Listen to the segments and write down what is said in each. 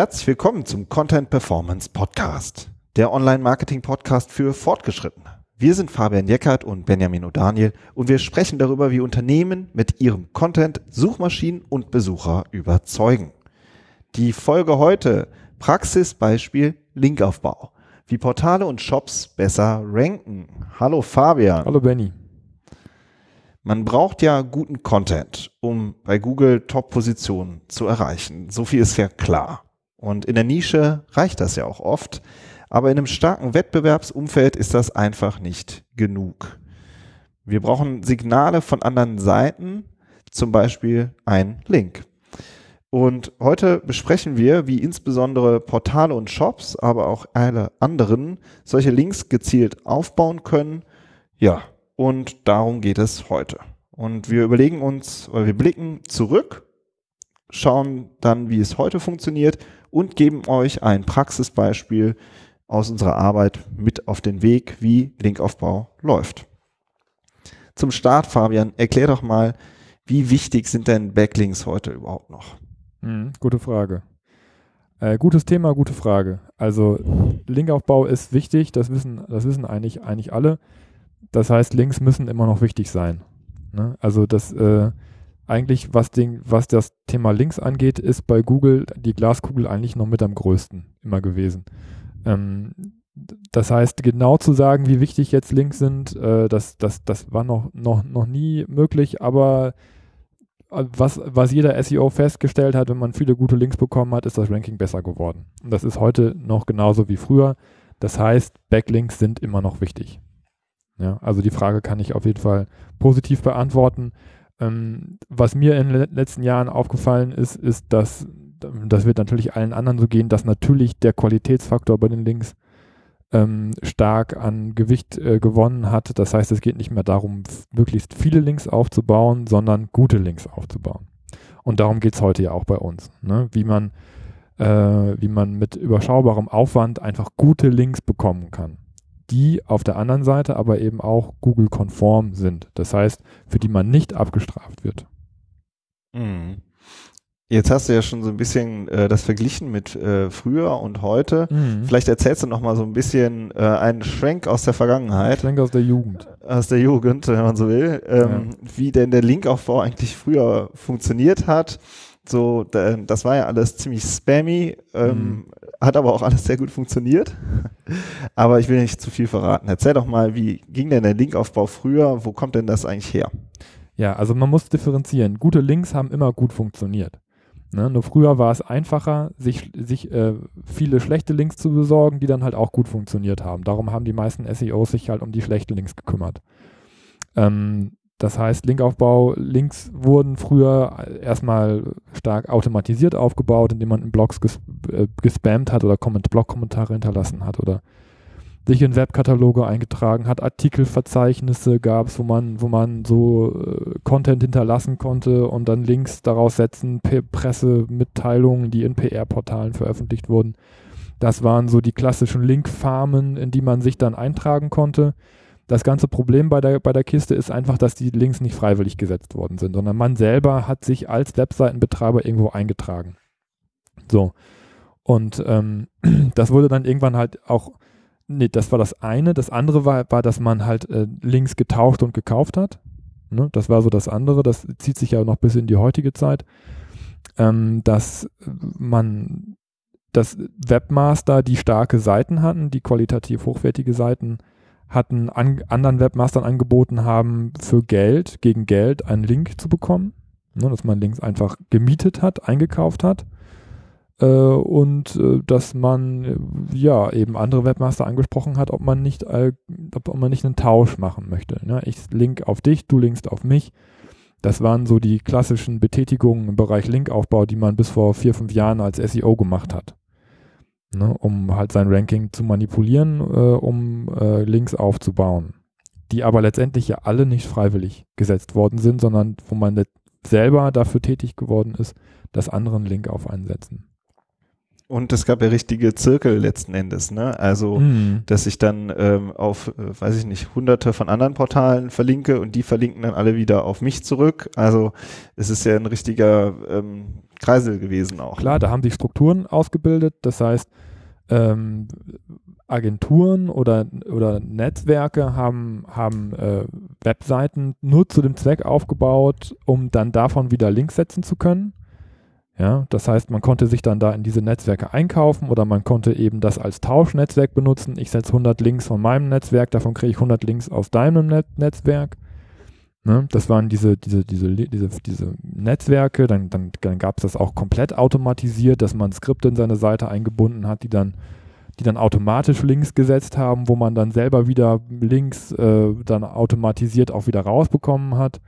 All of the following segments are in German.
Herzlich willkommen zum Content Performance Podcast, der Online-Marketing-Podcast für Fortgeschrittene. Wir sind Fabian Jeckert und Benjamin O'Daniel und wir sprechen darüber, wie Unternehmen mit ihrem Content Suchmaschinen und Besucher überzeugen. Die Folge heute Praxisbeispiel Linkaufbau. Wie Portale und Shops besser ranken. Hallo Fabian. Hallo Benny. Man braucht ja guten Content, um bei Google Top-Positionen zu erreichen. So viel ist ja klar. Und in der Nische reicht das ja auch oft. Aber in einem starken Wettbewerbsumfeld ist das einfach nicht genug. Wir brauchen Signale von anderen Seiten, zum Beispiel ein Link. Und heute besprechen wir, wie insbesondere Portale und Shops, aber auch alle anderen solche Links gezielt aufbauen können. Ja, und darum geht es heute. Und wir überlegen uns, oder wir blicken zurück, schauen dann, wie es heute funktioniert und geben euch ein Praxisbeispiel aus unserer Arbeit mit auf den Weg, wie Linkaufbau läuft. Zum Start, Fabian, erklär doch mal, wie wichtig sind denn Backlinks heute überhaupt noch? Hm, gute Frage. Äh, gutes Thema, gute Frage. Also Linkaufbau ist wichtig, das wissen, das wissen eigentlich, eigentlich alle. Das heißt, Links müssen immer noch wichtig sein. Ne? Also das äh, eigentlich, was, den, was das Thema Links angeht, ist bei Google die Glaskugel eigentlich noch mit am größten immer gewesen. Ähm, das heißt, genau zu sagen, wie wichtig jetzt Links sind, äh, das, das, das war noch, noch, noch nie möglich, aber äh, was, was jeder SEO festgestellt hat, wenn man viele gute Links bekommen hat, ist das Ranking besser geworden. Und das ist heute noch genauso wie früher. Das heißt, Backlinks sind immer noch wichtig. Ja, also die Frage kann ich auf jeden Fall positiv beantworten. Ähm, was mir in den letzten Jahren aufgefallen ist, ist, dass das wird natürlich allen anderen so gehen, dass natürlich der Qualitätsfaktor bei den Links ähm, stark an Gewicht äh, gewonnen hat. Das heißt, es geht nicht mehr darum, möglichst viele Links aufzubauen, sondern gute Links aufzubauen. Und darum geht es heute ja auch bei uns. Ne? Wie man äh, wie man mit überschaubarem Aufwand einfach gute Links bekommen kann die auf der anderen Seite aber eben auch Google-konform sind. Das heißt, für die man nicht abgestraft wird. Mhm. Jetzt hast du ja schon so ein bisschen äh, das verglichen mit äh, früher und heute. Mhm. Vielleicht erzählst du noch mal so ein bisschen äh, einen Schwenk aus der Vergangenheit. Schwenk aus der Jugend. Aus der Jugend, wenn man so will. Ähm, ja. Wie denn der Linkaufbau eigentlich früher funktioniert hat. So, das war ja alles ziemlich spammy. Ähm, mhm hat aber auch alles sehr gut funktioniert. Aber ich will nicht zu viel verraten. Erzähl doch mal, wie ging denn der Linkaufbau früher? Wo kommt denn das eigentlich her? Ja, also man muss differenzieren. Gute Links haben immer gut funktioniert. Ne? Nur früher war es einfacher, sich, sich äh, viele schlechte Links zu besorgen, die dann halt auch gut funktioniert haben. Darum haben die meisten SEOs sich halt um die schlechten Links gekümmert. Ähm, das heißt, Linkaufbau, Links wurden früher erstmal stark automatisiert aufgebaut, indem man in Blogs ges äh, gespammt hat oder Blog-Kommentare hinterlassen hat oder sich in Webkataloge eingetragen hat, Artikelverzeichnisse gab es, wo man, wo man so äh, Content hinterlassen konnte und dann Links daraus setzen, Pressemitteilungen, die in PR-Portalen veröffentlicht wurden. Das waren so die klassischen Linkfarmen, in die man sich dann eintragen konnte. Das ganze Problem bei der, bei der Kiste ist einfach, dass die Links nicht freiwillig gesetzt worden sind, sondern man selber hat sich als Webseitenbetreiber irgendwo eingetragen. So. Und ähm, das wurde dann irgendwann halt auch, nee, das war das eine. Das andere war, war dass man halt äh, Links getauscht und gekauft hat. Ne? Das war so das andere. Das zieht sich ja noch bis in die heutige Zeit. Ähm, dass man, dass Webmaster, die starke Seiten hatten, die qualitativ hochwertige Seiten hatten an, anderen Webmastern angeboten haben, für Geld, gegen Geld einen Link zu bekommen. Ne, dass man Links einfach gemietet hat, eingekauft hat. Äh, und äh, dass man äh, ja eben andere Webmaster angesprochen hat, ob man nicht, äh, ob man nicht einen Tausch machen möchte. Ne? Ich link auf dich, du linkst auf mich. Das waren so die klassischen Betätigungen im Bereich Linkaufbau, die man bis vor vier, fünf Jahren als SEO gemacht hat ne, um halt sein Ranking zu manipulieren, äh, um äh, Links aufzubauen, die aber letztendlich ja alle nicht freiwillig gesetzt worden sind, sondern wo man selber dafür tätig geworden ist, dass andere einen Link auf einsetzen. Und es gab ja richtige Zirkel letzten Endes, ne? Also, Mhm. dass ich dann ähm, auf, äh, weiß ich nicht, hunderte von anderen Portalen verlinke und die verlinken dann alle wieder auf mich zurück. Also es ist ja ein richtiger ähm, Kreisel gewesen auch. Klar, da haben sich Strukturen ausgebildet. Das heißt, ähm, Agenturen oder, oder Netzwerke haben, haben äh, Webseiten nur zu dem Zweck aufgebaut, um dann davon wieder Links setzen zu können. Ja, das heißt, man konnte sich dann da in diese Netzwerke einkaufen oder man konnte eben das als Tauschnetzwerk benutzen. Ich setze 100 Links von meinem Netzwerk, davon kriege ich 100 Links aus deinem Net Netzwerk. Ne, das waren diese, diese, diese, diese, diese Netzwerke, dann, dann, dann gab es das auch komplett automatisiert, dass man Skripte in seine Seite eingebunden hat, die dann, die dann automatisch Links gesetzt haben, wo man dann selber wieder Links äh, dann automatisiert auch wieder rausbekommen hat.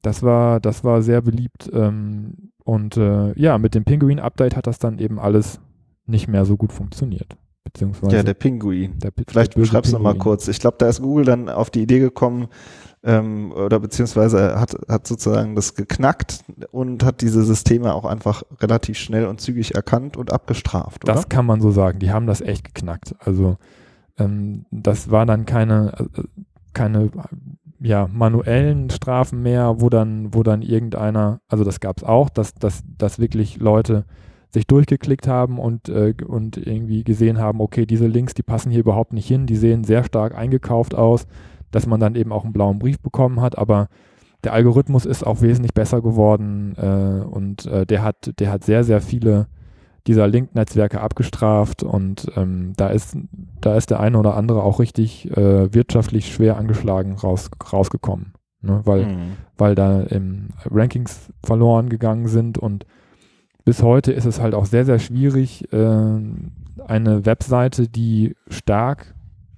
Das war, das war sehr beliebt. Ähm, und äh, ja, mit dem Pinguin-Update hat das dann eben alles nicht mehr so gut funktioniert. Beziehungsweise Ja, der Pinguin. der Vielleicht der böse beschreib's noch mal Pinguin. kurz. Ich glaube, da ist Google dann auf die Idee gekommen, ähm, oder beziehungsweise hat, hat sozusagen das geknackt und hat diese Systeme auch einfach relativ schnell und zügig erkannt und abgestraft, oder? Das kann man so sagen. Die haben das echt geknackt. Also ähm, das war dann keine, äh, keine ja, manuellen Strafen mehr, wo dann, wo dann irgendeiner, also das gab es auch, dass, dass, dass wirklich Leute sich durchgeklickt haben und, äh, und irgendwie gesehen haben, okay, diese Links, die passen hier überhaupt nicht hin, die sehen sehr stark eingekauft aus, dass man dann eben auch einen blauen Brief bekommen hat, aber der Algorithmus ist auch wesentlich besser geworden äh, und äh, der hat, der hat sehr, sehr viele dieser Link-Netzwerke abgestraft und ähm, da ist da ist der eine oder andere auch richtig äh, wirtschaftlich schwer angeschlagen raus, rausgekommen, ne? weil Mhm. weil da im Rankings verloren gegangen sind und bis heute ist es halt auch sehr sehr schwierig äh, eine Webseite, die stark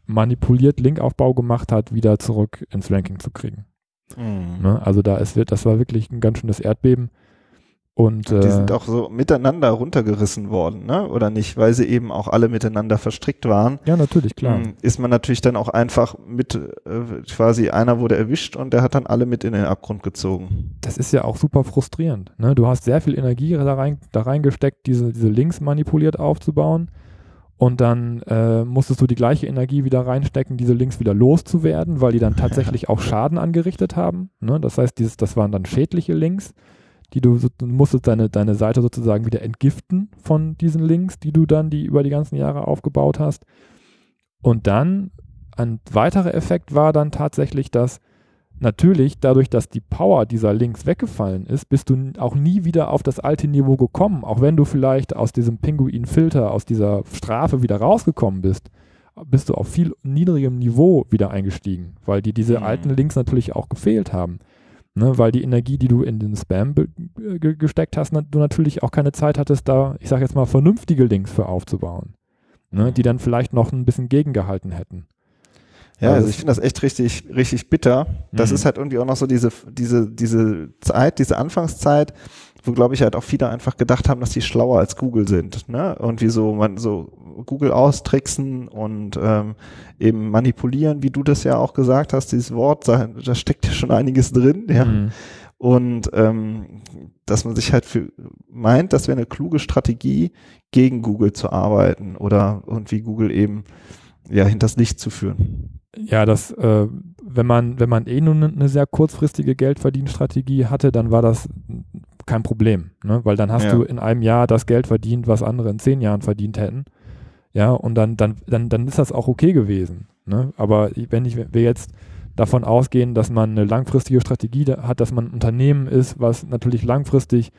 manipuliert Linkaufbau gemacht hat, wieder zurück ins Ranking zu kriegen. Mhm. Ne? Also da ist das war wirklich ein ganz schönes Erdbeben und Die äh, sind auch so miteinander runtergerissen worden, ne? Oder nicht, weil sie eben auch alle miteinander verstrickt waren. ja natürlich klar. Mm, Ist man natürlich dann auch einfach mit, äh, quasi einer wurde erwischt und der hat dann alle mit in den Abgrund gezogen. das ist ja auch super frustrierend. Ne? Du hast sehr viel Energie da, rein, da reingesteckt, diese, diese Links manipuliert aufzubauen. Und dann äh, musstest du die gleiche Energie wieder reinstecken, diese Links wieder loszuwerden, weil die dann tatsächlich auch Schaden angerichtet haben. Ne? Das heißt, dieses, das waren dann schädliche Links, die du, du musstest deine, deine Seite sozusagen wieder entgiften von diesen Links, die du dann die über die ganzen Jahre aufgebaut hast. Und dann ein weiterer Effekt war dann tatsächlich, dass natürlich dadurch, dass die Power dieser Links weggefallen ist, bist du auch nie wieder auf das alte Niveau gekommen. Auch wenn du vielleicht aus diesem Pinguin-Filter, aus dieser Strafe wieder rausgekommen bist, bist du auf viel niedrigem Niveau wieder eingestiegen, weil dir diese Mhm. alten Links natürlich auch gefehlt haben. Ne, weil die Energie, die du in den Spam gesteckt hast, du natürlich auch keine Zeit hattest, da, ich sage jetzt mal, vernünftige Links für aufzubauen, ne, die dann vielleicht noch ein bisschen gegengehalten hätten. Ja, Also also ich finde das echt richtig, richtig bitter. Das Mhm. ist halt irgendwie auch noch so diese, diese, diese Zeit, diese Anfangszeit, wo glaube ich halt auch viele einfach gedacht haben, dass die schlauer als Google sind, ne? Und wie so man so Google austricksen und ähm, eben manipulieren, wie du das ja auch gesagt hast, dieses Wort, da, da steckt ja schon einiges drin, ja. Mhm. Und ähm, dass man sich halt für meint, das wäre eine kluge Strategie, gegen Google zu arbeiten oder irgendwie Google eben ja hinters Licht zu führen. Ja, das, äh, wenn man, wenn man eh nur eine ne sehr kurzfristige Geldverdienstrategie hatte, dann war das kein Problem, ne? Weil dann hast Ja. du in einem Jahr das Geld verdient, was andere in zehn Jahren verdient hätten. Ja, und dann, dann, dann, dann ist das auch okay gewesen. Ne? Aber wenn ich, wir jetzt davon ausgehen, dass man eine langfristige Strategie hat, dass man ein Unternehmen ist, was natürlich langfristig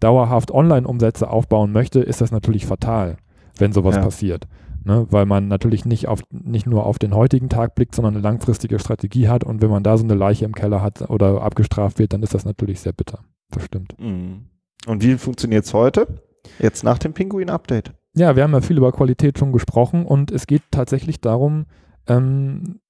dauerhaft Online-Umsätze aufbauen möchte, ist das natürlich fatal, wenn sowas Ja. passiert. Ne? Weil man natürlich nicht, auf, nicht nur auf den heutigen Tag blickt, sondern eine langfristige Strategie hat. Und wenn man da so eine Leiche im Keller hat oder abgestraft wird, dann ist das natürlich sehr bitter. Das stimmt. Mhm. Und wie funktioniert es heute? Jetzt nach dem Pinguin-Update. Ja, wir haben ja viel über Qualität schon gesprochen und es geht tatsächlich darum, ähm,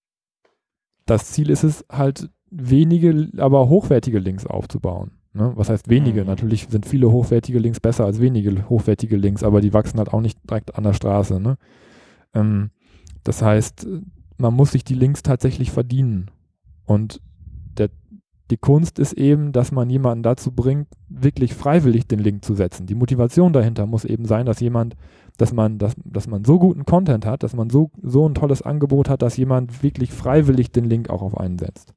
das Ziel ist es halt, wenige, aber hochwertige Links aufzubauen. Ne? Was heißt wenige? Mhm. Natürlich sind viele hochwertige Links besser als wenige hochwertige Links, aber die wachsen halt auch nicht direkt an der Straße. Ne? Ähm, das heißt, man muss sich die Links tatsächlich verdienen. Und Die Kunst ist eben, dass man jemanden dazu bringt, wirklich freiwillig den Link zu setzen. Die Motivation dahinter muss eben sein, dass jemand, dass man, dass, dass man so guten Content hat, dass man so, so ein tolles Angebot hat, dass jemand wirklich freiwillig den Link auch auf einen setzt.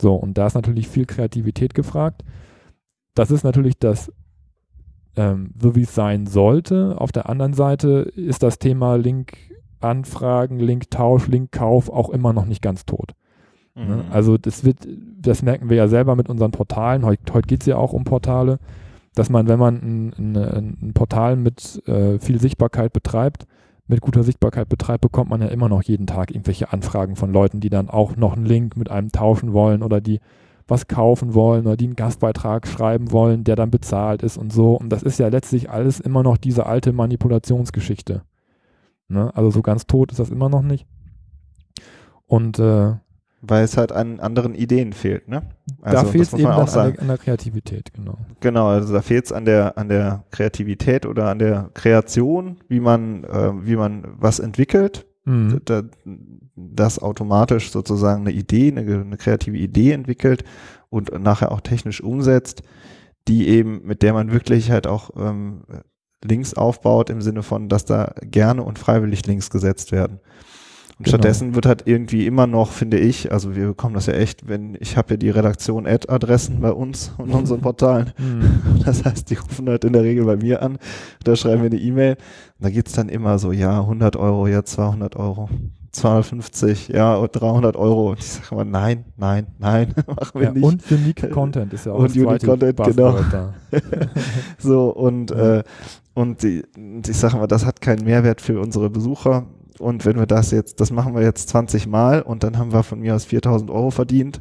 So, und da ist natürlich viel Kreativität gefragt. Das ist natürlich das, ähm, so wie es sein sollte. Auf der anderen Seite ist das Thema Link-Anfragen, Link-Tausch, Link-Kauf auch immer noch nicht ganz tot. Ne? Mhm. Also das wird, das merken wir ja selber mit unseren Portalen. Heute, heute geht es ja auch um Portale, dass man, wenn man ein, ein, ein Portal mit äh, viel Sichtbarkeit betreibt, mit guter Sichtbarkeit betreibt, bekommt man ja immer noch jeden Tag irgendwelche Anfragen von Leuten, die dann auch noch einen Link mit einem tauschen wollen oder die was kaufen wollen oder die einen Gastbeitrag schreiben wollen, der dann bezahlt ist und so. Und das ist ja letztlich alles immer noch diese alte Manipulationsgeschichte. Ne? Also so ganz tot ist das immer noch nicht. Und äh, weil es halt an anderen Ideen fehlt, ne? Also, da fehlt es eben auch an der, an, der, Kreativität, genau. Genau, also da fehlt es an der, an der Kreativität oder an der Kreation, wie man, äh, wie man was entwickelt, mhm. da, das automatisch sozusagen eine Idee, eine, eine kreative Idee entwickelt und nachher auch technisch umsetzt, die eben, mit der man wirklich halt auch ähm, Links aufbaut im Sinne von, dass da gerne und freiwillig Links gesetzt werden. Und genau. stattdessen wird halt irgendwie immer noch, finde ich, also wir bekommen das ja echt, wenn ich habe ja die Redaktion Ad-Adressen bei uns und unseren Portalen. Mhm. Das heißt, die rufen halt in der Regel bei mir an, da schreiben wir eine E-Mail. Da geht's dann immer so, ja, 100 Euro, ja, 200 Euro. 250, ja, 300 Euro. Und ich sage immer, nein, nein, nein, machen wir ja, nicht. Und Unique Content ist ja auch Und Unique Content, genau. so, und, ja. äh, und, die, und ich sage mal, das hat keinen Mehrwert für unsere Besucher und wenn wir das jetzt, das machen wir jetzt 20 Mal und dann haben wir von mir aus 4000 Euro verdient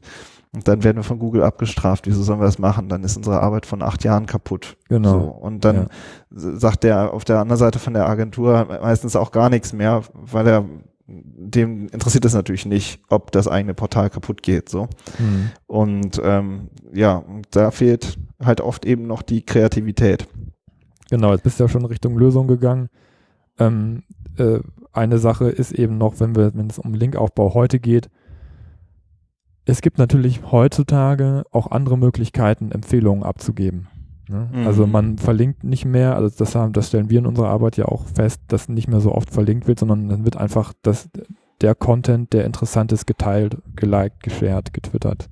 und dann werden wir von Google abgestraft. Wieso sollen wir das machen? Dann ist unsere Arbeit von acht Jahren kaputt. Genau. So, und dann ja. sagt der auf der anderen Seite von der Agentur meistens auch gar nichts mehr, weil er dem interessiert es natürlich nicht, ob das eigene Portal kaputt geht. So. Mhm. Und ähm, ja, da fehlt halt oft eben noch die Kreativität. Genau, jetzt bist du ja schon Richtung Lösung gegangen. Ähm, äh, eine Sache ist eben noch, wenn wir, wenn es um Linkaufbau heute geht, es gibt natürlich heutzutage auch andere Möglichkeiten, Empfehlungen abzugeben. Ne? Mhm. Also man verlinkt nicht mehr, also das, haben, das stellen wir in unserer Arbeit ja auch fest, dass nicht mehr so oft verlinkt wird, sondern dann wird einfach das, der Content, der interessant ist, geteilt, geliked, geshared, getwittert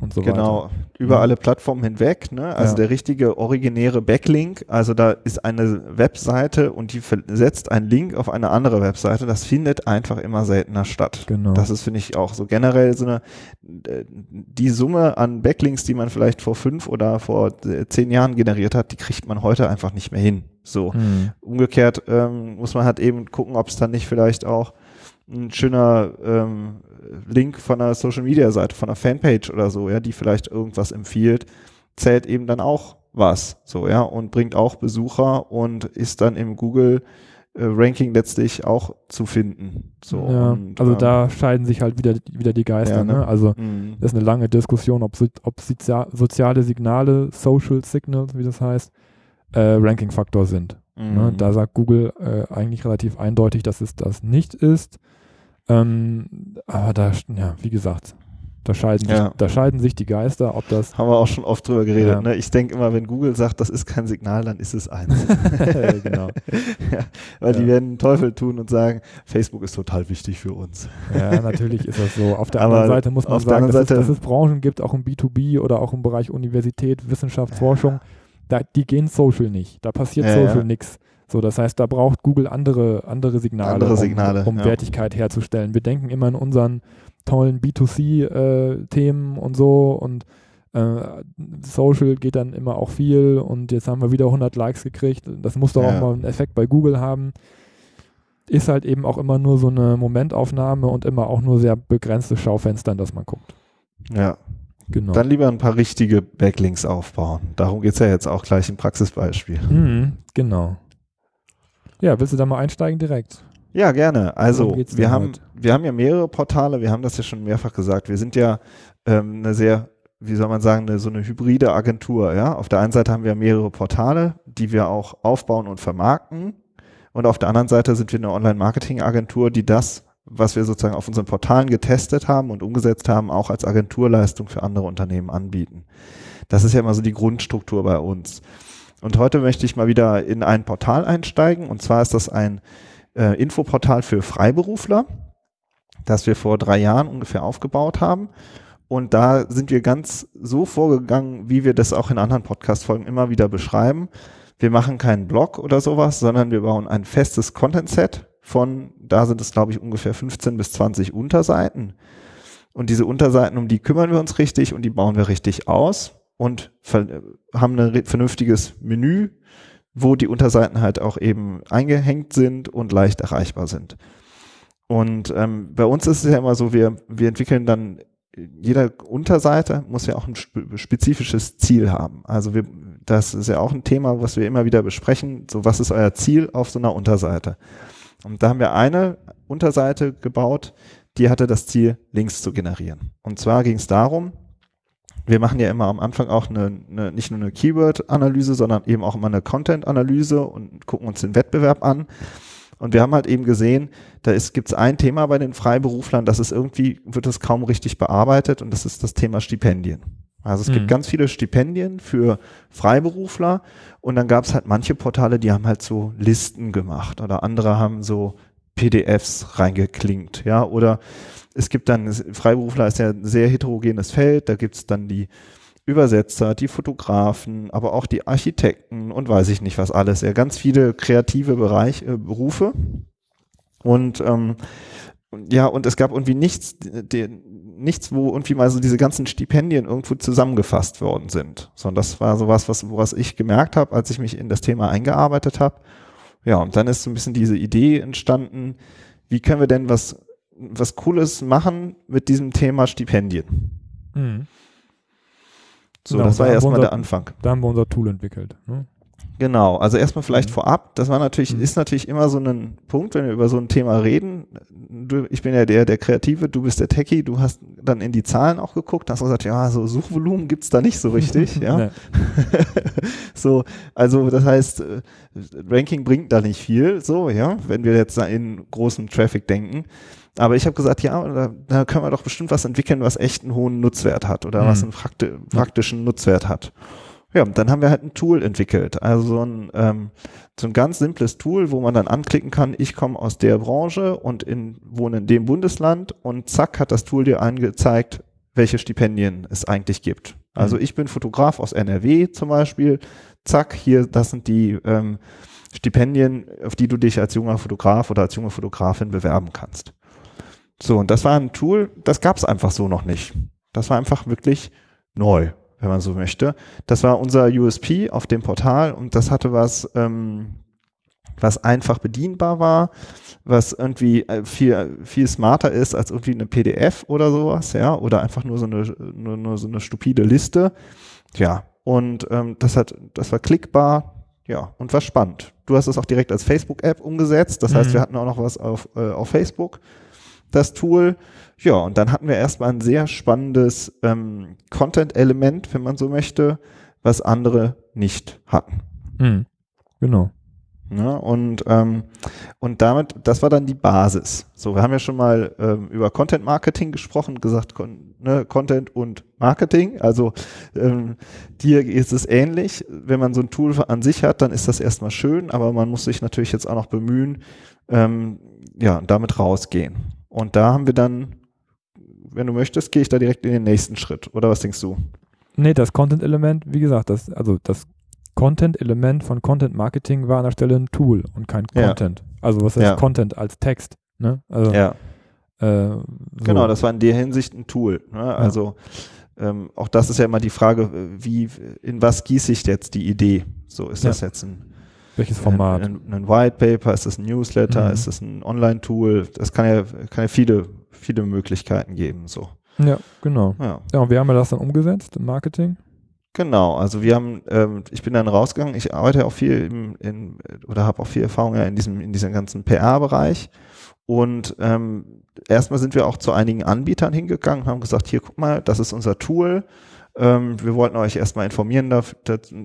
und so genau, weiter. Genau, über ja. alle Plattformen hinweg. Ne? Also ja. der richtige originäre Backlink, also da ist eine Webseite und die setzt einen Link auf eine andere Webseite. Das findet einfach immer seltener statt. Genau. Das ist, finde ich, auch so generell so eine, die Summe an Backlinks, die man vielleicht vor fünf oder vor zehn Jahren generiert hat, die kriegt man heute einfach nicht mehr hin. So. Mhm. Umgekehrt ähm, muss man halt eben gucken, ob es dann nicht vielleicht auch ein schöner ähm, Link von einer Social Media Seite, von einer Fanpage oder so, ja, die vielleicht irgendwas empfiehlt, zählt eben dann auch was, so, ja, und bringt auch Besucher und ist dann im Google äh, Ranking letztlich auch zu finden. So, ja, und, also ähm, da scheiden sich halt wieder, wieder die Geister. Ja, ne? ne? Also mhm. das ist eine lange Diskussion, ob, ob soziale Signale, Social Signals, wie das heißt, äh, Ranking-Faktor sind. Ne? Mhm. Ne? Da sagt Google äh, eigentlich relativ eindeutig, dass es das nicht ist. Ähm, aber da, ja, wie gesagt, da scheiden, ja. sich, da scheiden sich die Geister, ob das. Haben wir auch schon oft drüber geredet. Ja. Ne? Ich denke immer, wenn Google sagt, das ist kein Signal, dann ist es eins. genau. ja, weil die werden einen Teufel tun und sagen, Facebook ist total wichtig für uns. ja, natürlich ist das so. Auf der Aber anderen Seite muss man sagen, dass, Seite, es, dass, es, Branchen gibt, auch im B2B oder auch im Bereich Universität, Wissenschaft, Forschung, da, die gehen Social nicht. Da passiert Social nichts. So, das heißt, da braucht Google andere, andere Signale, andere Signale um, um ja. Wertigkeit herzustellen. Wir denken immer in unseren tollen B2C-Themen äh, und so und äh, Social geht dann immer auch viel und jetzt haben wir wieder 100 Likes gekriegt. Das muss doch ja. auch mal einen Effekt bei Google haben. Ist halt eben auch immer nur so eine Momentaufnahme und immer auch nur sehr begrenzte Schaufenster, in das man guckt. Ja. Genau. Dann lieber ein paar richtige Backlinks aufbauen. Darum geht es ja jetzt auch gleich im Praxisbeispiel. Mhm, genau. Ja, willst du da mal einsteigen direkt? Ja, gerne. Also wir haben, wir haben ja mehrere Portale, wir haben das ja schon mehrfach gesagt. Wir sind ja ähm, eine sehr, wie soll man sagen, eine, so eine hybride Agentur. Ja? Auf der einen Seite haben wir mehrere Portale, die wir auch aufbauen und vermarkten. Und auf der anderen Seite sind wir eine Online-Marketing-Agentur, die das, was wir sozusagen auf unseren Portalen getestet haben und umgesetzt haben, auch als Agenturleistung für andere Unternehmen anbieten. Das ist ja immer so die Grundstruktur bei uns. Und heute möchte ich mal wieder in ein Portal einsteigen. Und zwar ist das ein äh, Infoportal für Freiberufler, das wir vor drei Jahren ungefähr aufgebaut haben. Und da sind wir ganz so vorgegangen, wie wir das auch in anderen Podcast-Folgen immer wieder beschreiben. Wir machen keinen Blog oder sowas, sondern wir bauen ein festes Content-Set von, da sind es glaube ich ungefähr 15 bis 20 Unterseiten. Und diese Unterseiten, um die kümmern wir uns richtig und die bauen wir richtig aus und haben ein vernünftiges Menü, wo die Unterseiten halt auch eben eingehängt sind und leicht erreichbar sind. Und ähm, bei uns ist es ja immer so, wir, wir entwickeln dann, jeder Unterseite muss ja auch ein spezifisches Ziel haben. Also wir, das ist ja auch ein Thema, was wir immer wieder besprechen. So, was ist euer Ziel auf so einer Unterseite? Und da haben wir eine Unterseite gebaut, die hatte das Ziel, Links zu generieren. Und zwar ging es darum, wir machen ja immer am Anfang auch eine, eine nicht nur eine Keyword-Analyse, sondern eben auch immer eine Content-Analyse und gucken uns den Wettbewerb an. Und wir haben halt eben gesehen, da gibt es ein Thema bei den Freiberuflern, das ist irgendwie, wird das kaum richtig bearbeitet und das ist das Thema Stipendien. Also es mhm. gibt ganz viele Stipendien für Freiberufler und dann gab es halt manche Portale, die haben halt so Listen gemacht oder andere haben so PDFs reingeklinkt, ja, oder es gibt dann, Freiberufler ist ja ein sehr heterogenes Feld, da gibt es dann die Übersetzer, die Fotografen, aber auch die Architekten und weiß ich nicht was alles. Ja, ganz viele kreative Bereich, äh, Berufe. Und ähm, ja, und es gab irgendwie nichts, die, nichts, wo irgendwie mal so diese ganzen Stipendien irgendwo zusammengefasst worden sind. Sondern das war sowas, was, was ich gemerkt habe, als ich mich in das Thema eingearbeitet habe. Ja, und dann ist so ein bisschen diese Idee entstanden, wie können wir denn was was Cooles machen mit diesem Thema Stipendien. Mhm. So, genau, das war erstmal der Anfang. Da haben wir unser Tool entwickelt. Ne? Genau, also erstmal vielleicht mhm. vorab, das war natürlich, mhm. ist natürlich immer so ein Punkt, wenn wir über so ein Thema reden. Du, ich bin ja der, der Kreative, du bist der Techie, du hast dann in die Zahlen auch geguckt, hast gesagt, ja, so Suchvolumen gibt's da nicht so richtig, ja. so, also das heißt, äh, Ranking bringt da nicht viel, so, ja, wenn wir jetzt in großen Traffic denken. Aber ich habe gesagt, ja, da, da können wir doch bestimmt was entwickeln, was echt einen hohen Nutzwert hat oder mhm. was einen prakti praktischen Nutzwert hat. Ja, dann haben wir halt ein Tool entwickelt. Also so ein, ähm, so ein ganz simples Tool, wo man dann anklicken kann, ich komme aus der Branche und in, wohne in dem Bundesland und zack hat das Tool dir angezeigt, welche Stipendien es eigentlich gibt. Also mhm. ich bin Fotograf aus NRW zum Beispiel. Zack, hier, das sind die ähm, Stipendien, auf die du dich als junger Fotograf oder als junge Fotografin bewerben kannst. So, und das war ein Tool, das gab es einfach so noch nicht. Das war einfach wirklich neu, wenn man so möchte. Das war unser USP auf dem Portal und das hatte was, ähm, was einfach bedienbar war, was irgendwie äh, viel, viel smarter ist als irgendwie eine PDF oder sowas, ja, oder einfach nur so eine, nur, nur so eine stupide Liste. Ja, und ähm, das hat, das war klickbar, ja, und war spannend. Du hast es auch direkt als Facebook-App umgesetzt, das mhm. heißt, wir hatten auch noch was auf, äh, auf Facebook das Tool. Ja, und dann hatten wir erstmal ein sehr spannendes ähm, Content-Element, wenn man so möchte, was andere nicht hatten. Mhm. Genau. Ja, und, ähm, und damit, das war dann die Basis. So, wir haben ja schon mal ähm, über Content Marketing gesprochen, gesagt, kon, ne, Content und Marketing. Also ähm, dir ist es ähnlich. Wenn man so ein Tool an sich hat, dann ist das erstmal schön, aber man muss sich natürlich jetzt auch noch bemühen, ähm, ja, damit rausgehen. Und da haben wir dann, wenn du möchtest, gehe ich da direkt in den nächsten Schritt. Oder was denkst du? Nee, das Content-Element, wie gesagt, das, also das Content-Element von Content Marketing war an der Stelle ein Tool und kein Content. Ja. Also was ist ja. Content als Text? Ne? Also, ja. Äh, so. Genau, das war in der Hinsicht ein Tool. Ne? Also ähm, auch das ist ja immer die Frage, wie, in was gieße ich jetzt die Idee? So ist das jetzt ein welches Format? Ein, ein, ein White Paper, ist das ein Newsletter, mhm. ist das ein Online-Tool? Das kann ja, kann ja viele, viele Möglichkeiten geben. So. Ja, genau. Ja. ja, und wir haben ja das dann umgesetzt im Marketing. Genau, also wir haben, ähm, ich bin dann rausgegangen, ich arbeite auch viel im, in, oder habe auch viel Erfahrung ja in diesem, in diesem ganzen PR-Bereich. Und ähm, erstmal sind wir auch zu einigen Anbietern hingegangen und haben gesagt, hier guck mal, das ist unser Tool. Ähm, wir wollten euch erstmal informieren,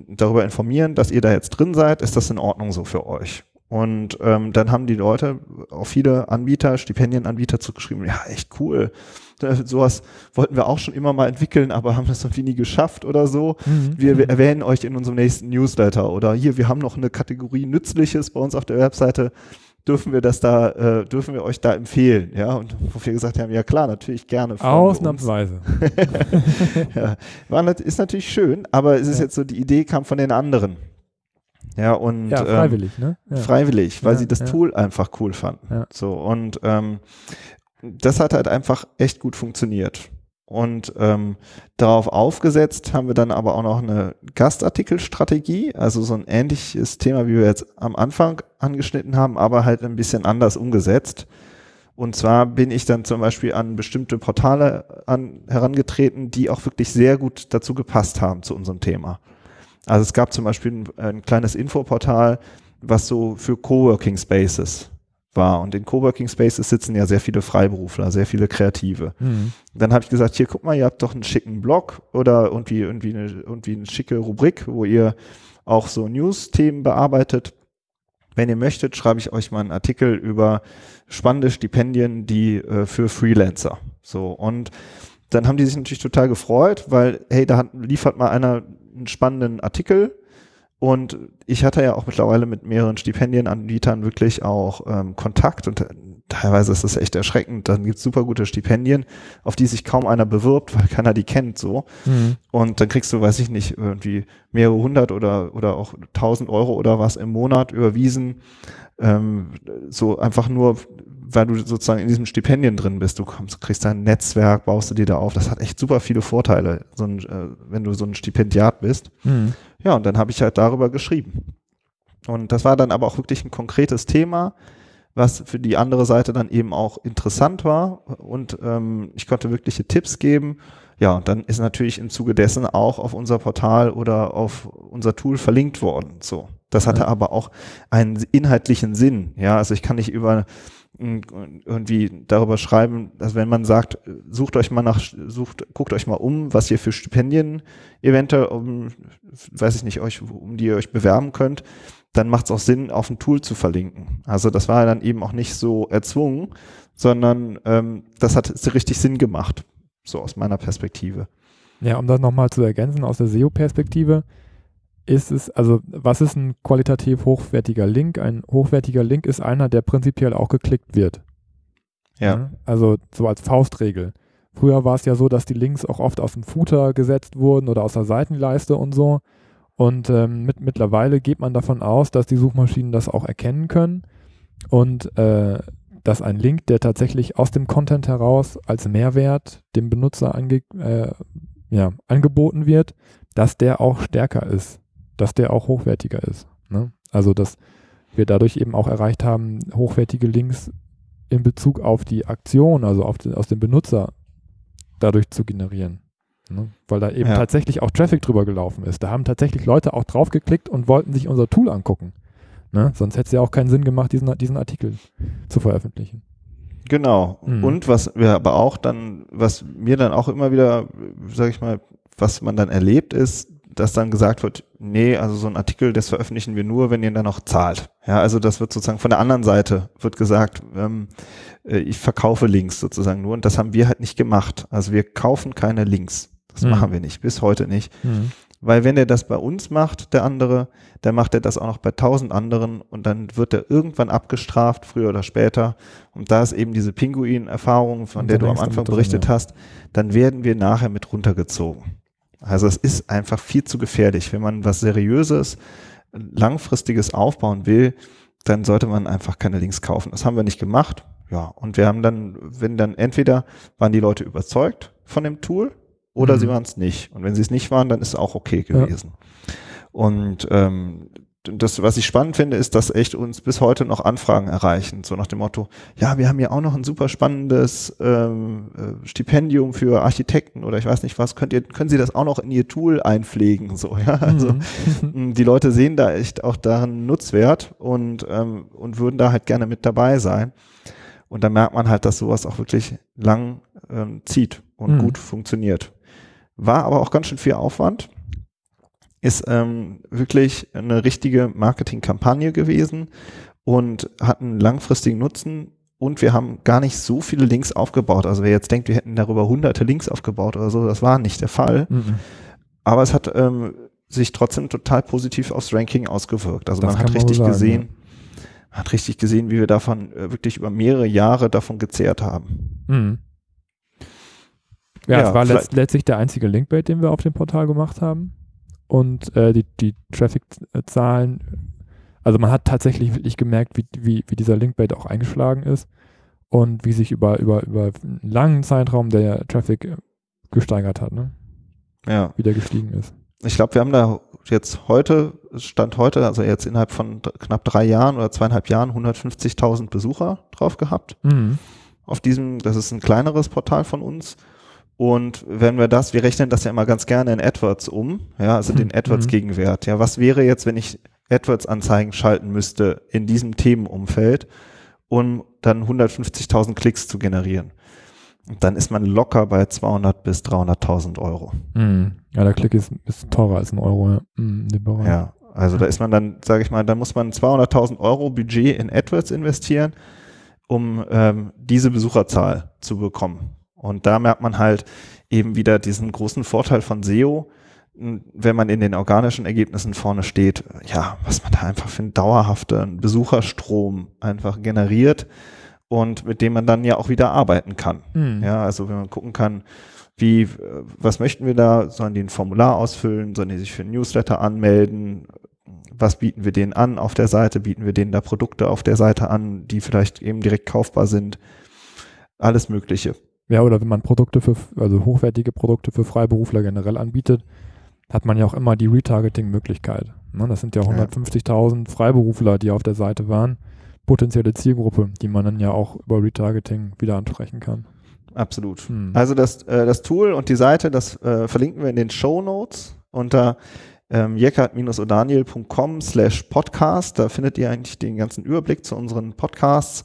darüber informieren, dass ihr da jetzt drin seid. Ist das in Ordnung so für euch? Und ähm, dann haben die Leute, auch viele Anbieter, Stipendienanbieter zugeschrieben, ja, echt cool. Sowas wollten wir auch schon immer mal entwickeln, aber haben das irgendwie nie geschafft oder so. Mhm. Wir, wir erwähnen euch in unserem nächsten Newsletter oder hier, wir haben noch eine Kategorie Nützliches bei uns auf der Webseite dürfen wir das da, äh, dürfen wir euch da empfehlen, ja, und wo wir gesagt haben, ja klar, natürlich gerne. Ausnahmsweise. ja, war, ist natürlich schön, aber es ist ja. jetzt so, die Idee kam von den anderen. Ja, und ja, freiwillig, ähm, ne? Ja. Freiwillig, weil ja, sie das Tool einfach cool fanden. So, und ähm, das hat halt einfach echt gut funktioniert. Und ähm, darauf aufgesetzt haben wir dann aber auch noch eine Gastartikelstrategie, also so ein ähnliches Thema, wie wir jetzt am Anfang angeschnitten haben, aber halt ein bisschen anders umgesetzt. Und zwar bin ich dann zum Beispiel an bestimmte Portale an, herangetreten, die auch wirklich sehr gut dazu gepasst haben zu unserem Thema. Also es gab zum Beispiel ein, ein kleines Infoportal, was so für Coworking Spaces war. Und in Coworking Spaces sitzen ja sehr viele Freiberufler, sehr viele Kreative. Mhm. Dann habe ich gesagt, hier guck mal, ihr habt doch einen schicken Blog oder irgendwie, irgendwie, eine, irgendwie eine schicke Rubrik, wo ihr auch so News-Themen bearbeitet. Wenn ihr möchtet, schreibe ich euch mal einen Artikel über spannende Stipendien, die äh, für Freelancer. So und dann haben die sich natürlich total gefreut, weil hey, da hat, liefert mal einer einen spannenden Artikel und ich hatte ja auch mittlerweile mit mehreren Stipendienanbietern wirklich auch ähm, Kontakt und äh, teilweise ist das echt erschreckend. Dann gibt's super gute Stipendien, auf die sich kaum einer bewirbt, weil keiner die kennt so. Mhm. Und dann kriegst du, weiß ich nicht, irgendwie mehrere hundert oder, oder auch tausend Euro oder was im Monat überwiesen. Ähm, so einfach nur, weil du sozusagen in diesem Stipendien drin bist. Du kommst, kriegst dein Netzwerk, baust du dir da auf. Das hat echt super viele Vorteile, so ein, äh, wenn du so ein Stipendiat bist. Mhm. Ja, und dann habe ich halt darüber geschrieben. Und das war dann aber auch wirklich ein konkretes Thema, was für die andere Seite dann eben auch interessant war. Und ähm, ich konnte wirkliche Tipps geben. Ja, und dann ist natürlich im Zuge dessen auch auf unser Portal oder auf unser Tool verlinkt worden. So. Das hatte ja. aber auch einen inhaltlichen Sinn. Ja, also ich kann nicht über irgendwie darüber schreiben, dass wenn man sagt, sucht euch mal nach, sucht, guckt euch mal um, was ihr für Stipendien eventuell, um, weiß ich nicht, euch, um die ihr euch bewerben könnt, dann macht es auch Sinn, auf ein Tool zu verlinken. Also das war dann eben auch nicht so erzwungen, sondern ähm, das hat richtig Sinn gemacht, so aus meiner Perspektive. Ja, um das nochmal zu ergänzen aus der SEO-Perspektive, ist es, also was ist ein qualitativ hochwertiger Link? Ein hochwertiger Link ist einer, der prinzipiell auch geklickt wird. Ja. ja. Also so als Faustregel. Früher war es ja so, dass die Links auch oft aus dem Footer gesetzt wurden oder aus der Seitenleiste und so. Und ähm, mit, mittlerweile geht man davon aus, dass die Suchmaschinen das auch erkennen können und äh, dass ein Link, der tatsächlich aus dem Content heraus als Mehrwert dem Benutzer ange äh, ja, angeboten wird, dass der auch stärker ist dass der auch hochwertiger ist. Ne? Also, dass wir dadurch eben auch erreicht haben, hochwertige Links in Bezug auf die Aktion, also auf den, aus dem Benutzer, dadurch zu generieren. Ne? Weil da eben ja. tatsächlich auch Traffic drüber gelaufen ist. Da haben tatsächlich Leute auch draufgeklickt und wollten sich unser Tool angucken. Ne? Sonst hätte es ja auch keinen Sinn gemacht, diesen, diesen Artikel zu veröffentlichen. Genau. Mhm. Und was wir aber auch dann, was mir dann auch immer wieder, sag ich mal, was man dann erlebt ist, dass dann gesagt wird, nee, also so ein Artikel, das veröffentlichen wir nur, wenn ihr dann auch zahlt. Ja, also das wird sozusagen von der anderen Seite wird gesagt, ähm, äh, ich verkaufe Links sozusagen nur und das haben wir halt nicht gemacht. Also wir kaufen keine Links. Das mhm. machen wir nicht, bis heute nicht. Mhm. Weil wenn er das bei uns macht, der andere, dann macht er das auch noch bei tausend anderen und dann wird er irgendwann abgestraft, früher oder später. Und da ist eben diese Pinguin-Erfahrung, von der du am Anfang berichtet drin, ja. hast, dann werden wir nachher mit runtergezogen. Also es ist einfach viel zu gefährlich. Wenn man was Seriöses, Langfristiges aufbauen will, dann sollte man einfach keine Links kaufen. Das haben wir nicht gemacht. Ja, und wir haben dann, wenn dann entweder waren die Leute überzeugt von dem Tool oder mhm. sie waren es nicht. Und wenn sie es nicht waren, dann ist es auch okay gewesen. Ja. Und ähm, das, was ich spannend finde, ist, dass echt uns bis heute noch Anfragen erreichen, so nach dem Motto, ja, wir haben ja auch noch ein super spannendes ähm, äh, Stipendium für Architekten oder ich weiß nicht was, könnt ihr, können Sie das auch noch in Ihr Tool einpflegen, so, ja, also mhm. die Leute sehen da echt auch darin Nutzwert und, ähm, und würden da halt gerne mit dabei sein und da merkt man halt, dass sowas auch wirklich lang ähm, zieht und mhm. gut funktioniert. War aber auch ganz schön viel Aufwand ist ähm, wirklich eine richtige Marketingkampagne gewesen. und hatten langfristigen Nutzen und wir haben gar nicht so viele Links aufgebaut. Also wer jetzt denkt, wir hätten darüber hunderte Links aufgebaut oder so, das war nicht der Fall. Mhm. Aber es hat ähm, sich trotzdem total positiv aufs Ranking ausgewirkt. Also das man hat richtig man sagen, gesehen, ja. hat richtig gesehen, wie wir davon äh, wirklich über mehrere Jahre davon gezehrt haben. Mhm. Ja, ja, es war letzt, letztlich der einzige Linkbait, den wir auf dem Portal gemacht haben. Und äh, die, die Traffic-Zahlen, also man hat tatsächlich wirklich gemerkt, wie, wie, wie dieser Linkbait auch eingeschlagen ist und wie sich über, über, über einen langen Zeitraum der Traffic gesteigert hat, ne? Ja. Wieder gestiegen ist. Ich glaube, wir haben da jetzt heute, Stand heute, also jetzt innerhalb von knapp drei Jahren oder zweieinhalb Jahren 150.000 Besucher drauf gehabt. Mhm. Auf diesem, das ist ein kleineres Portal von uns. Und wenn wir das, wir rechnen das ja immer ganz gerne in AdWords um, ja, also den mhm. AdWords-Gegenwert. Ja, was wäre jetzt, wenn ich AdWords-Anzeigen schalten müsste in diesem Themenumfeld, um dann 150.000 Klicks zu generieren? Und dann ist man locker bei 200 bis 300.000 Euro. Mhm. Ja, der Klick ist, ist teurer als ein Euro, ja. Mhm, ja, also da ist man dann, sage ich mal, da muss man 200.000 Euro Budget in AdWords investieren, um ähm, diese Besucherzahl zu bekommen. Und da merkt man halt eben wieder diesen großen Vorteil von SEO, wenn man in den organischen Ergebnissen vorne steht, ja, was man da einfach für einen dauerhaften Besucherstrom einfach generiert und mit dem man dann ja auch wieder arbeiten kann. Mhm. Ja, also wenn man gucken kann, wie, was möchten wir da? Sollen die ein Formular ausfüllen? Sollen die sich für ein Newsletter anmelden? Was bieten wir denen an auf der Seite? Bieten wir denen da Produkte auf der Seite an, die vielleicht eben direkt kaufbar sind? Alles Mögliche. Ja, oder wenn man Produkte für, also hochwertige Produkte für Freiberufler generell anbietet, hat man ja auch immer die Retargeting-Möglichkeit. Ne? Das sind ja 150.000 Freiberufler, die auf der Seite waren. Potenzielle Zielgruppe, die man dann ja auch über Retargeting wieder ansprechen kann. Absolut. Hm. Also das, äh, das Tool und die Seite, das äh, verlinken wir in den Show Notes unter ähm, jeckert-odaniel.com slash podcast. Da findet ihr eigentlich den ganzen Überblick zu unseren Podcasts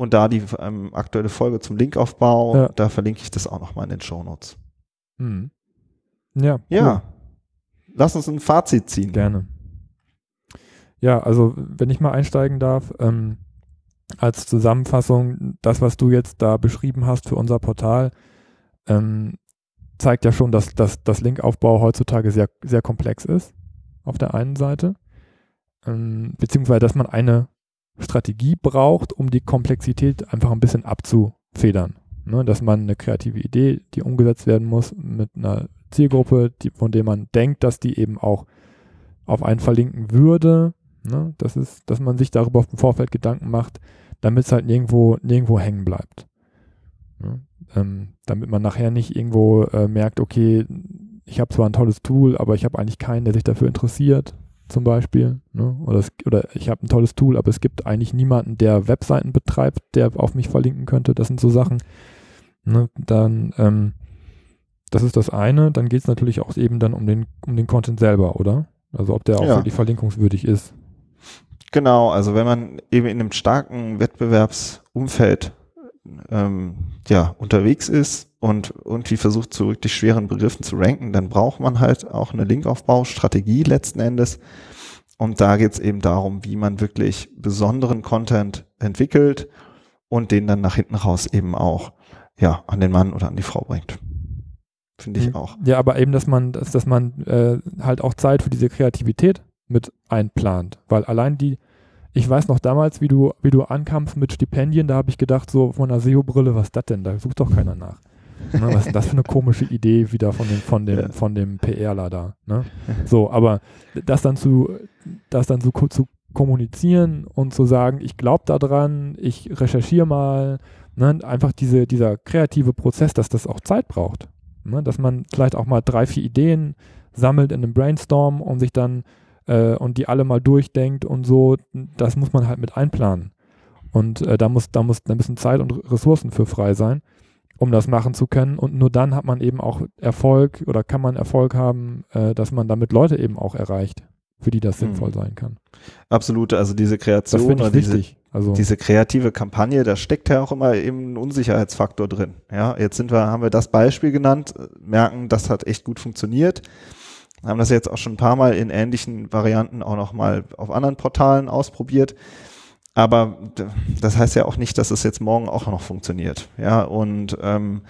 und da die ähm, aktuelle Folge zum Linkaufbau, ja. da verlinke ich das auch nochmal in den Show Notes. Mhm. Ja. Cool. Ja. Lass uns ein Fazit ziehen. Gerne. Ja, also wenn ich mal einsteigen darf, ähm, als Zusammenfassung, das, was du jetzt da beschrieben hast für unser Portal, ähm, zeigt ja schon, dass, dass das Linkaufbau heutzutage sehr, sehr komplex ist, auf der einen Seite, ähm, beziehungsweise dass man eine Strategie braucht, um die Komplexität einfach ein bisschen abzufedern. Ne, dass man eine kreative Idee, die umgesetzt werden muss, mit einer Zielgruppe, die, von der man denkt, dass die eben auch auf einen verlinken würde. Ne, das ist, dass man sich darüber im Vorfeld Gedanken macht, damit es halt nirgendwo, nirgendwo hängen bleibt. Ne, ähm, damit man nachher nicht irgendwo äh, merkt, okay, ich habe zwar ein tolles Tool, aber ich habe eigentlich keinen, der sich dafür interessiert zum Beispiel. Ne? Oder, es, oder ich habe ein tolles Tool, aber es gibt eigentlich niemanden, der Webseiten betreibt, der auf mich verlinken könnte. Das sind so Sachen. Ne? Dann, ähm, das ist das eine. Dann geht es natürlich auch eben dann um den, um den Content selber, oder? Also ob der auch ja. wirklich verlinkungswürdig ist. Genau, also wenn man eben in einem starken Wettbewerbsumfeld ähm, ja, unterwegs ist und irgendwie versucht, zu wirklich schweren Begriffen zu ranken, dann braucht man halt auch eine Linkaufbaustrategie letzten Endes. Und da geht es eben darum, wie man wirklich besonderen Content entwickelt und den dann nach hinten raus eben auch ja, an den Mann oder an die Frau bringt. Finde ich mhm. auch. Ja, aber eben, dass man, dass, dass man äh, halt auch Zeit für diese Kreativität mit einplant. Weil allein die, ich weiß noch damals, wie du, wie du ankamst mit Stipendien, da habe ich gedacht, so von einer SEO-Brille, was ist das denn? Da sucht doch keiner nach. ne, was ist denn das für eine komische Idee wieder von dem, von dem, ja. von dem PRler da. Ne? So, aber das dann zu, das dann so zu kommunizieren und zu sagen, ich glaube daran, ich recherchiere mal, ne? einfach diese, dieser kreative Prozess, dass das auch Zeit braucht. Ne? Dass man vielleicht auch mal drei, vier Ideen sammelt in einem Brainstorm und sich dann äh, und die alle mal durchdenkt und so, das muss man halt mit einplanen. Und äh, da muss, da muss, da müssen Zeit und Ressourcen für frei sein, um das machen zu können. Und nur dann hat man eben auch Erfolg oder kann man Erfolg haben, äh, dass man damit Leute eben auch erreicht, für die das mhm. sinnvoll sein kann. Absolut, also diese Kreation oder diese, also diese kreative Kampagne, da steckt ja auch immer eben ein Unsicherheitsfaktor drin. Ja, jetzt sind wir, haben wir das Beispiel genannt, merken, das hat echt gut funktioniert haben das jetzt auch schon ein paar Mal in ähnlichen Varianten auch noch mal auf anderen Portalen ausprobiert. aber das heißt ja auch nicht, dass es jetzt morgen auch noch funktioniert. Ja, und ähm,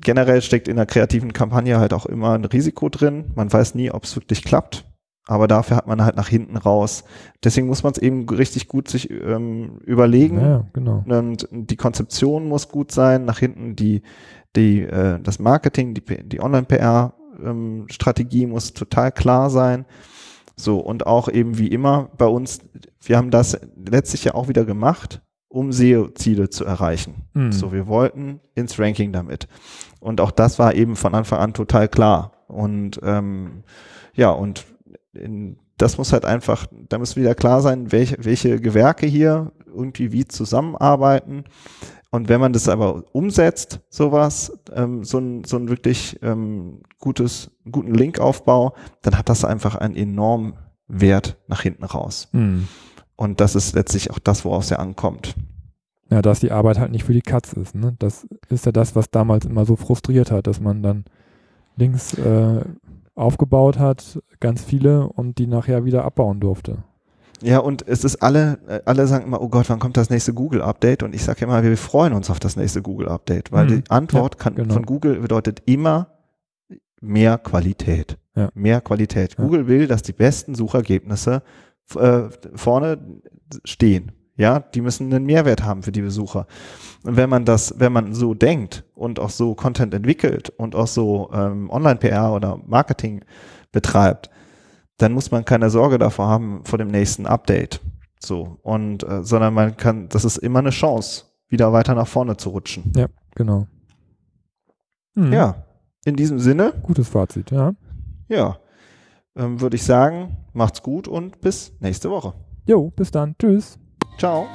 generell steckt in der kreativen Kampagne halt auch immer ein Risiko drin. Man weiß nie, ob es wirklich klappt. Aber dafür hat man halt nach hinten raus. Deswegen muss man es eben richtig gut sich ähm, überlegen. Ja, genau. Und die Konzeption muss gut sein. Nach hinten die, die, äh, das Marketing, die, die Online-PR-Strategie ähm, muss total klar sein. So, und auch eben wie immer bei uns, wir haben das letztlich ja auch wieder gemacht, um SEO-Ziele zu erreichen. Mhm. So, wir wollten ins Ranking damit. Und auch das war eben von Anfang an total klar. Und ähm, ja, und in, das muss halt einfach, da muss wieder klar sein, welche, welche Gewerke hier irgendwie wie zusammenarbeiten. Und wenn man das aber umsetzt, sowas, ähm, so ein, so ein wirklich ähm, gutes, guten Linkaufbau, dann hat das einfach einen enormen Wert nach hinten raus. Mhm. Und das ist letztlich auch das, worauf es ja ankommt. Ja, dass die Arbeit halt nicht für die Katz ist. Ne? Das ist ja das, was damals immer so frustriert hat, dass man dann links äh, aufgebaut hat, ganz viele, und die nachher wieder abbauen durfte. Ja, und es ist alle, äh, alle sagen immer, oh Gott, wann kommt das nächste Google-Update? Und ich sage immer, wir freuen uns auf das nächste Google-Update, weil mhm. die Antwort ja, kann, genau. von Google bedeutet immer mehr Qualität. Ja. Mehr Qualität. Ja. Google will, dass die besten Suchergebnisse äh, vorne stehen. Ja, die müssen einen Mehrwert haben für die Besucher. Und wenn man das, wenn man so denkt und auch so Content entwickelt und auch so ähm, Online-PR oder Marketing betreibt, dann muss man keine Sorge davor haben vor dem nächsten Update. So. Und, äh, sondern man kann, das ist immer eine Chance, wieder weiter nach vorne zu rutschen. Ja, genau. Hm. Ja, in diesem Sinne. Gutes Fazit, ja. Ja. Ähm, Würde ich sagen, macht's gut und bis nächste Woche. Jo, bis dann. Tschüss. Ciao.